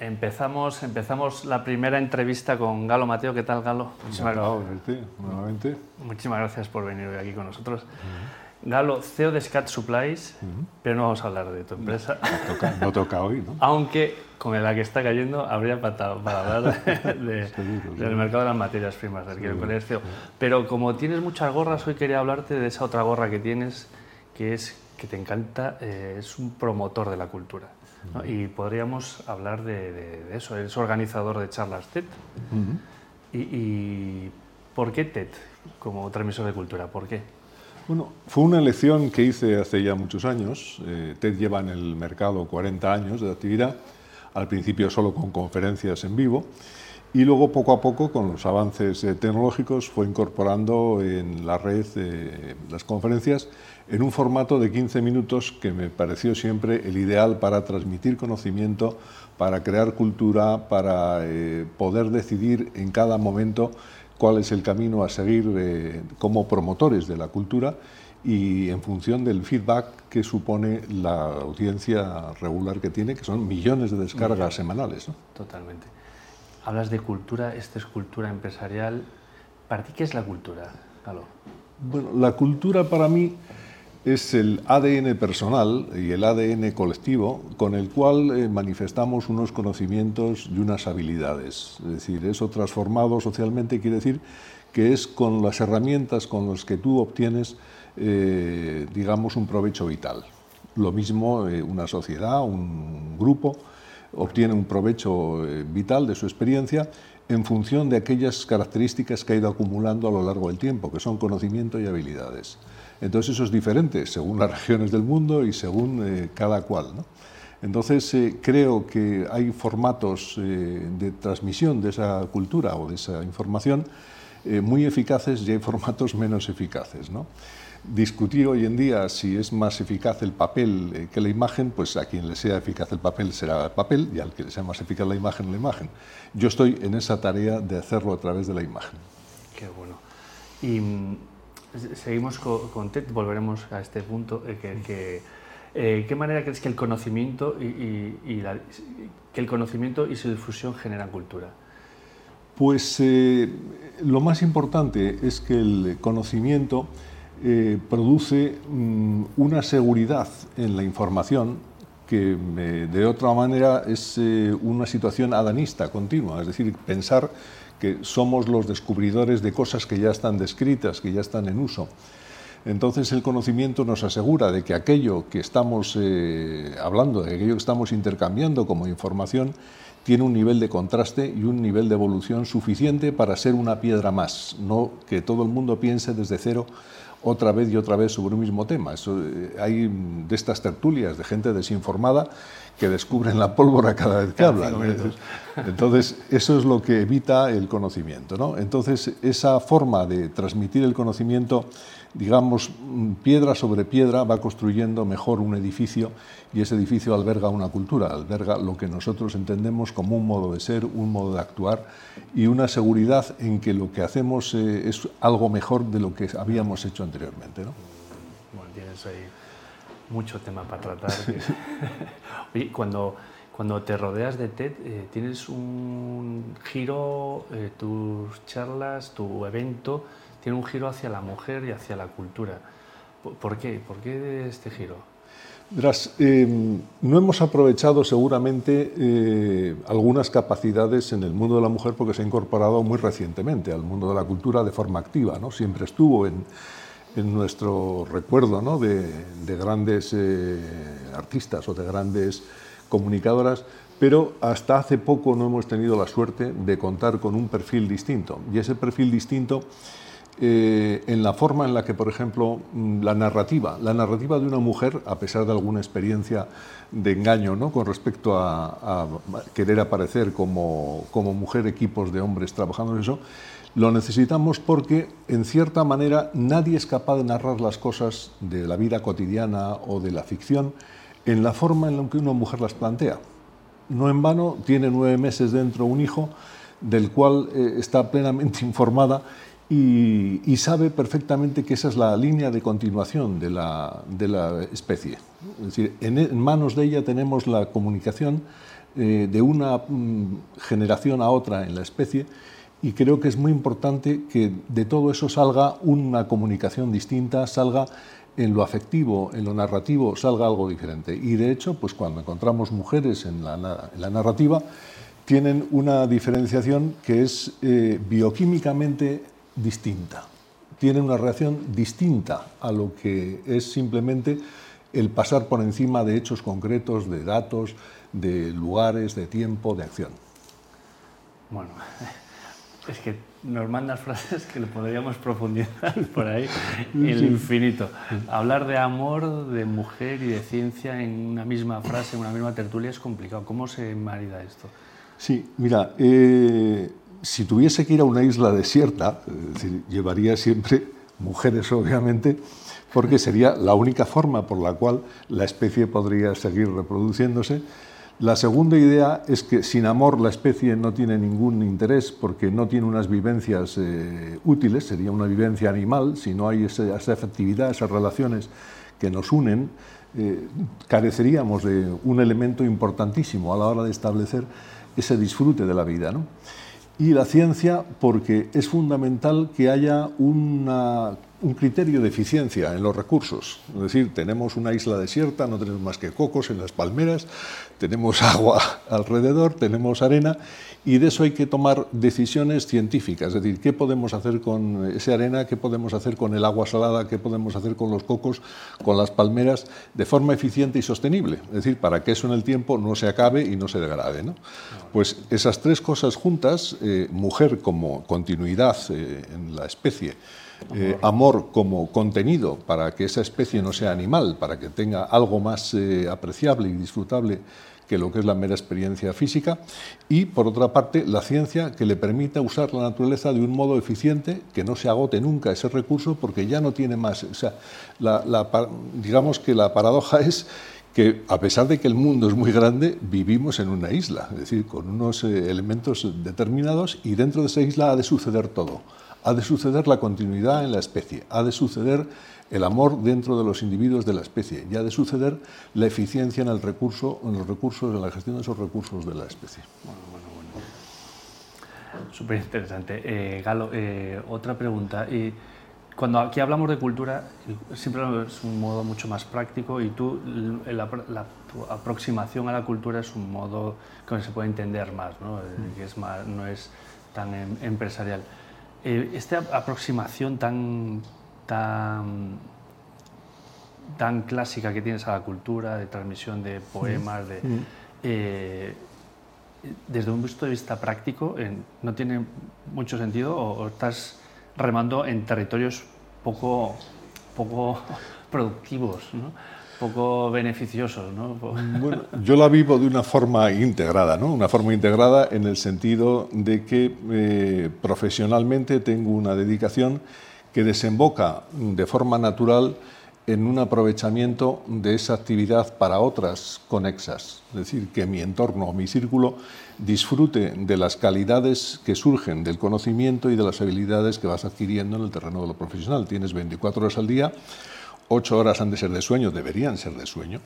Empezamos, empezamos la primera entrevista con Galo Mateo. ¿Qué tal, Galo? Muchísimas, nuevamente. Muchísimas gracias por venir hoy aquí con nosotros. Galo, CEO de Scat Supplies, pero no vamos a hablar de tu empresa. No, toca, hoy, ¿no? Aunque con la que está cayendo habría para, para hablar del mercado de las materias primas, del que eres CEO. Pero como tienes muchas gorras, hoy quería hablarte de esa otra gorra que tienes, que es que te encanta, eh, es un promotor de la cultura. Y podríamos hablar de, eso, eres organizador de charlas TED. y, por qué TED como transmisor de cultura? ¿Por qué? Bueno, fue una elección que hice hace ya muchos años. Eh, TED lleva en el mercado 40 años de actividad, al principio solo con conferencias en vivo, y luego poco a poco, con los avances eh, tecnológicos, fue incorporando en la red eh, las conferencias en un formato de 15 minutos que me pareció siempre el ideal para transmitir conocimiento, para crear cultura, para eh, poder decidir en cada momento cuál es el camino a seguir como promotores de la cultura y en función del feedback que supone la audiencia regular que tiene, que son millones de descargas semanales. Totalmente. Hablas de cultura, esta es cultura empresarial. ¿Para ti qué es la cultura, Bueno, la cultura para mí es el ADN personal y el ADN colectivo con el cual eh, manifestamos unos conocimientos y unas habilidades. Es decir, eso transformado socialmente quiere decir que es con las herramientas con las que tú obtienes, eh, digamos, un provecho vital. Lo mismo eh, una sociedad, un grupo, obtiene un provecho eh, vital de su experiencia en función de aquellas características que ha ido acumulando a lo largo del tiempo, que son conocimiento y habilidades. Entonces eso es diferente según las regiones del mundo y según eh, cada cual. Entonces eh, creo que hay formatos de transmisión de esa cultura o de esa información muy eficaces y hay formatos menos eficaces. ¿no? discutir hoy en día si es más eficaz el papel eh, que la imagen, pues a quien le sea eficaz el papel será el papel y al que le sea más eficaz la imagen, la imagen. Yo estoy en esa tarea de hacerlo a través de la imagen. Qué bueno. Y mm, seguimos con, TED, volveremos a este punto. Eh, que, eh, ¿Qué manera crees que el conocimiento y, que el conocimiento y su difusión generan cultura? Pues lo más importante es que el conocimiento eh, produce mm, una seguridad en la información que de otra manera es eh, una situación adanista continua, es decir, pensar que somos los descubridores de cosas que ya están descritas, que ya están en uso. Entonces el conocimiento nos asegura de que aquello que estamos eh, hablando, de aquello que estamos intercambiando como información, tiene un nivel de contraste y un nivel de evolución suficiente para ser una piedra más, no que todo el mundo piense desde cero otra vez y otra vez sobre un mismo tema. Eh, hay de estas tertulias de gente desinformada que descubren la pólvora cada vez que hablan. Entonces, eso es lo que evita el conocimiento. ¿no? Entonces, esa forma de transmitir el conocimiento digamos, piedra sobre piedra va construyendo mejor un edificio y ese edificio alberga una cultura, alberga lo que nosotros entendemos como un modo de ser, un modo de actuar y una seguridad en que lo que hacemos eh, es algo mejor de lo que habíamos hecho anteriormente. ¿no? Bueno, tienes ahí mucho tema para tratar. Oye, cuando, cuando te rodeas de TED, eh, ¿tienes un giro, eh, tus charlas, tu evento? tiene un giro hacia la mujer y hacia la cultura. ¿Por qué? ¿Por qué este giro? Verás, em, no hemos aprovechado seguramente eh, algunas capacidades en el mundo de la mujer porque se ha incorporado muy recientemente al mundo de la cultura de forma activa. ¿no? Siempre estuvo en, en nuestro recuerdo ¿no? de, de, grandes eh, artistas o de grandes comunicadoras, pero hasta hace poco no hemos tenido la suerte de contar con un perfil distinto. Y ese perfil distinto eh, en la forma en la que, por ejemplo, mm, la narrativa, la narrativa de una mujer, a pesar de alguna experiencia de engaño ¿no? con respecto a, querer aparecer como, como, mujer, equipos de hombres trabajando en eso, lo necesitamos porque, en cierta manera, nadie es capaz de narrar las cosas de la vida cotidiana o de la ficción en la forma en la que una mujer las plantea. No en vano, tiene nueve meses dentro un hijo del cual eh, está plenamente informada y, sabe perfectamente que esa es la línea de continuación de la, especie. Es decir, en, manos de ella tenemos la comunicación eh, de una mm, generación a otra en la especie y creo que es muy importante que de todo eso salga una comunicación distinta, salga en lo afectivo, en lo narrativo, salga algo diferente. Y de hecho, pues cuando encontramos mujeres en la, narrativa, tienen una diferenciación que es eh, bioquímicamente distinta. Tienen una reacción distinta a lo que es simplemente el pasar por encima de hechos concretos, de datos, de lugares, de tiempo, de acción. Bueno, es que nos mandas frases que le podríamos profundizar por ahí el infinito. Hablar de amor, de mujer y de ciencia en una misma frase, en una misma tertulia es complicado. ¿Cómo se marida esto? Sí, mira, eh, si tuviese que ir a una isla desierta, llevaría siempre mujeres, obviamente, porque sería la única forma por la cual la especie podría seguir reproduciéndose la segunda idea es que sin amor la especie no tiene ningún interés porque no tiene unas vivencias eh, útiles, sería una vivencia animal, si no hay esa, efectividad, esas relaciones que nos unen, eh, careceríamos de un elemento importantísimo a la hora de establecer ese disfrute de la vida. Y la ciencia porque es fundamental que haya una un criterio de eficiencia en los recursos. Es decir, tenemos una isla desierta, no tenemos más que cocos en las palmeras, tenemos agua alrededor, tenemos arena y de eso hay que tomar decisiones científicas. Es decir, qué podemos hacer con esa arena, qué podemos hacer con el agua salada, qué podemos hacer con los cocos, con las palmeras, de forma eficiente y sostenible. Es decir, para que eso en el tiempo no se acabe y no se degrade. Pues esas tres cosas juntas, eh, mujer como continuidad eh, en la especie, eh, amor como contenido para que esa especie no sea animal, para que tenga algo más eh, apreciable y disfrutable que lo que es la mera experiencia física, y por otra parte la ciencia que le permita usar la naturaleza de un modo eficiente, que no se agote nunca ese recurso porque ya no tiene más. O sea, digamos que la paradoja es que a pesar de que el mundo es muy grande, vivimos en una isla, es decir, con unos eh, elementos determinados y dentro de esa isla ha de suceder todo ha de suceder la continuidad en la especie, ha de suceder el amor dentro de los individuos de la especie y ha de suceder la eficiencia en el recurso, en los recursos, en la gestión de esos recursos de la especie. Bueno, bueno, bueno. Súper interesante. Eh, Galo, eh, otra pregunta. Y cuando aquí hablamos de cultura, siempre es un modo mucho más práctico y tú, la, tu aproximación a la cultura es un modo que se puede entender más, ¿no? Que es más, no es tan em, empresarial. Eh, esta aproximación tan, tan, tan clásica que tienes a la cultura, de transmisión de poemas, de, eh, desde un punto de vista práctico, ¿no tiene mucho sentido o, estás remando en territorios poco, poco productivos? ¿no? Poco beneficiosos. ¿no? Bueno, yo la vivo de una forma integrada, ¿no? una forma integrada en el sentido de que eh, profesionalmente tengo una dedicación que desemboca de forma natural en un aprovechamiento de esa actividad para otras conexas, es decir, que mi entorno, mi círculo, disfrute de las calidades que surgen del conocimiento y de las habilidades que vas adquiriendo en el terreno de lo profesional. Tienes 24 horas al día, ocho horas han de ser de sueño, deberían ser de sueño,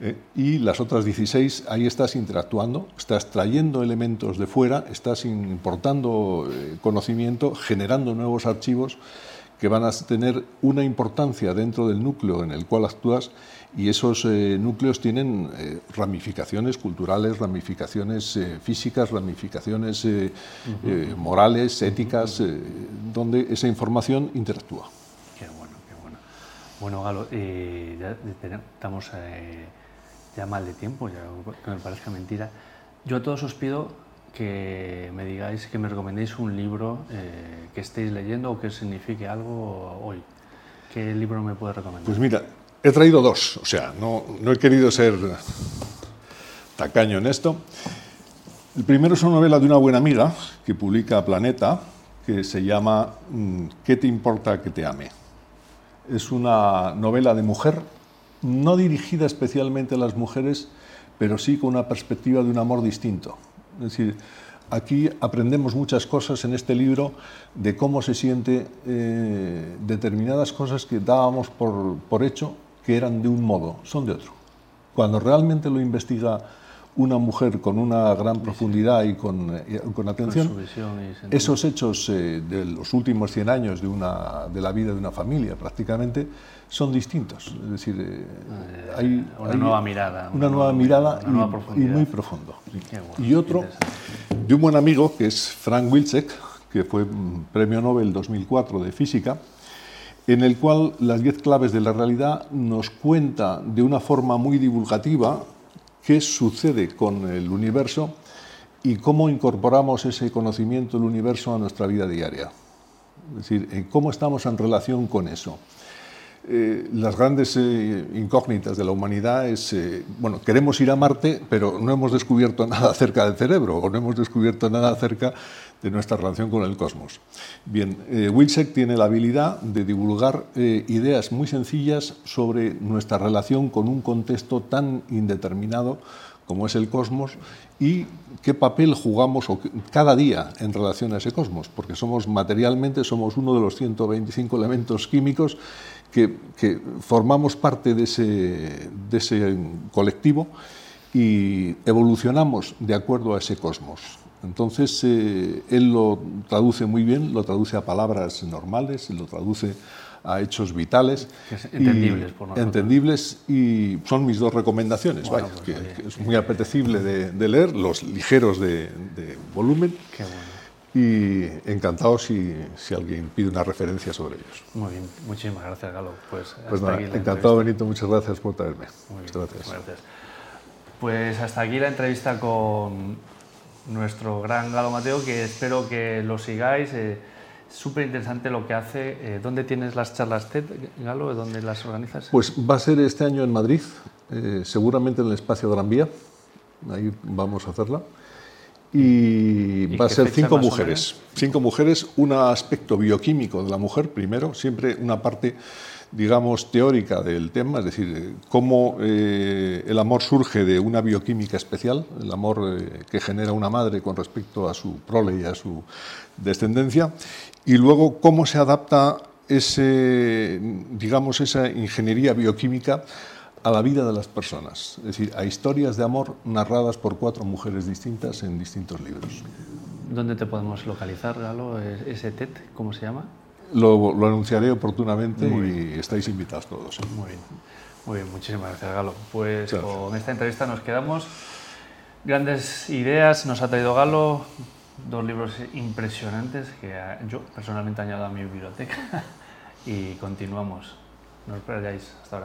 eh, y las otras 16 ahí estás interactuando, estás trayendo elementos de fuera, estás importando eh, conocimiento, generando nuevos archivos que van a tener una importancia dentro del núcleo en el cual actúas y esos eh, núcleos tienen ramificaciones culturales, ramificaciones físicas, ramificaciones morales, éticas, donde esa información interactúa. Bueno, Galo, eh, ya estamos eh, ya mal de tiempo, ya que me parezca mentira. Yo a todos os pido que me digáis, que me recomendéis un libro eh, que estéis leyendo o que signifique algo hoy. ¿Qué libro me puede recomendar? Pues mira, he traído dos, o sea, no, no he querido ser tacaño en esto. El primero es una novela de una buena amiga que publica Planeta, que se llama mm, ¿Qué te importa que te ame? Es una novela de mujer, no dirigida especialmente a las mujeres, pero sí con una perspectiva de un amor distinto. Es decir, aquí aprendemos muchas cosas en este libro de cómo se siente eh, determinadas cosas que dábamos por, por hecho que eran de un modo, son de otro. Cuando realmente lo investiga una mujer con una gran profundidad y con, eh, con atención, Con y esos hechos eh, de los últimos 100 años de, una, de la vida de una familia prácticamente son distintos. Es decir, eh, hay una hay nueva mirada, Una nueva mirada una nueva y- muy profundo. Bueno, y otro de un buen amigo que es Frank Wilczek, que fue mm, premio Nobel 2004 de física, en el cual las 10 claves de la realidad nos cuenta de una forma muy divulgativa qué sucede con el universo y cómo incorporamos ese conocimiento del universo a nuestra vida diaria. Es decir, eh, cómo estamos en relación con eso. Eh, las grandes eh, incógnitas de la humanidad es, bueno, queremos ir a Marte, pero no hemos descubierto nada acerca del cerebro o no hemos descubierto nada acerca de nuestra relación con el cosmos. Bien, eh, Wilczek tiene la habilidad de divulgar eh, ideas muy sencillas sobre nuestra relación con un contexto tan indeterminado como es el cosmos y qué papel jugamos cada día en relación a ese cosmos, porque somos materialmente somos uno de los 125 elementos químicos que, formamos parte de ese colectivo y evolucionamos de acuerdo a ese cosmos. Entonces, eh, él lo traduce muy bien, lo traduce a palabras normales, lo traduce a hechos vitales. Que es y- entendibles por nosotros. entendibles y son mis dos recomendaciones, Bueno, vaya, pues, que, oye. que es muy apetecible de, de leer, los ligeros de, de volumen Qué bueno. y encantado si, si alguien pide una referencia sobre ellos. Muy bien, muchísimas gracias, Galo. Pues, Pues nada, aquí la encantado Benito, muchas gracias por traerme. Muy Muchas bien, gracias. gracias. Pues hasta aquí la entrevista con nuestro gran Galo Mateo, que espero que lo sigáis. Eh, Súper interesante lo que hace. Eh, ¿Dónde tienes las charlas TED, Galo? ¿Dónde las organizas? Pues va a ser este año en Madrid, eh, seguramente en el espacio Gran Vía, ahí vamos a hacerla. Y, ¿Y va a ser cinco mujeres. Cinco mujeres, un aspecto bioquímico de la mujer primero, siempre una parte, digamos, teórica del tema, es decir, cómo eh, el amor surge de una bioquímica especial, el amor eh, que genera una madre con respecto a su prole y a su descendencia, y luego cómo se adapta ese, digamos, esa ingeniería bioquímica a la vida de las personas, es decir, a historias de amor narradas por cuatro mujeres distintas en distintos libros. ¿Dónde te podemos localizar, Galo? Eh, ¿Ese TED? ¿Cómo se llama? Lo, lo anunciaré oportunamente y estáis invitados todos. Muy bien, muy bien, muchísimas gracias, Galo. Pues Gracias. con esta entrevista nos quedamos. Grandes ideas nos ha traído Galo, dos libros impresionantes que eh, yo personalmente añado a mi biblioteca y continuamos. No os perdáis hasta ahora.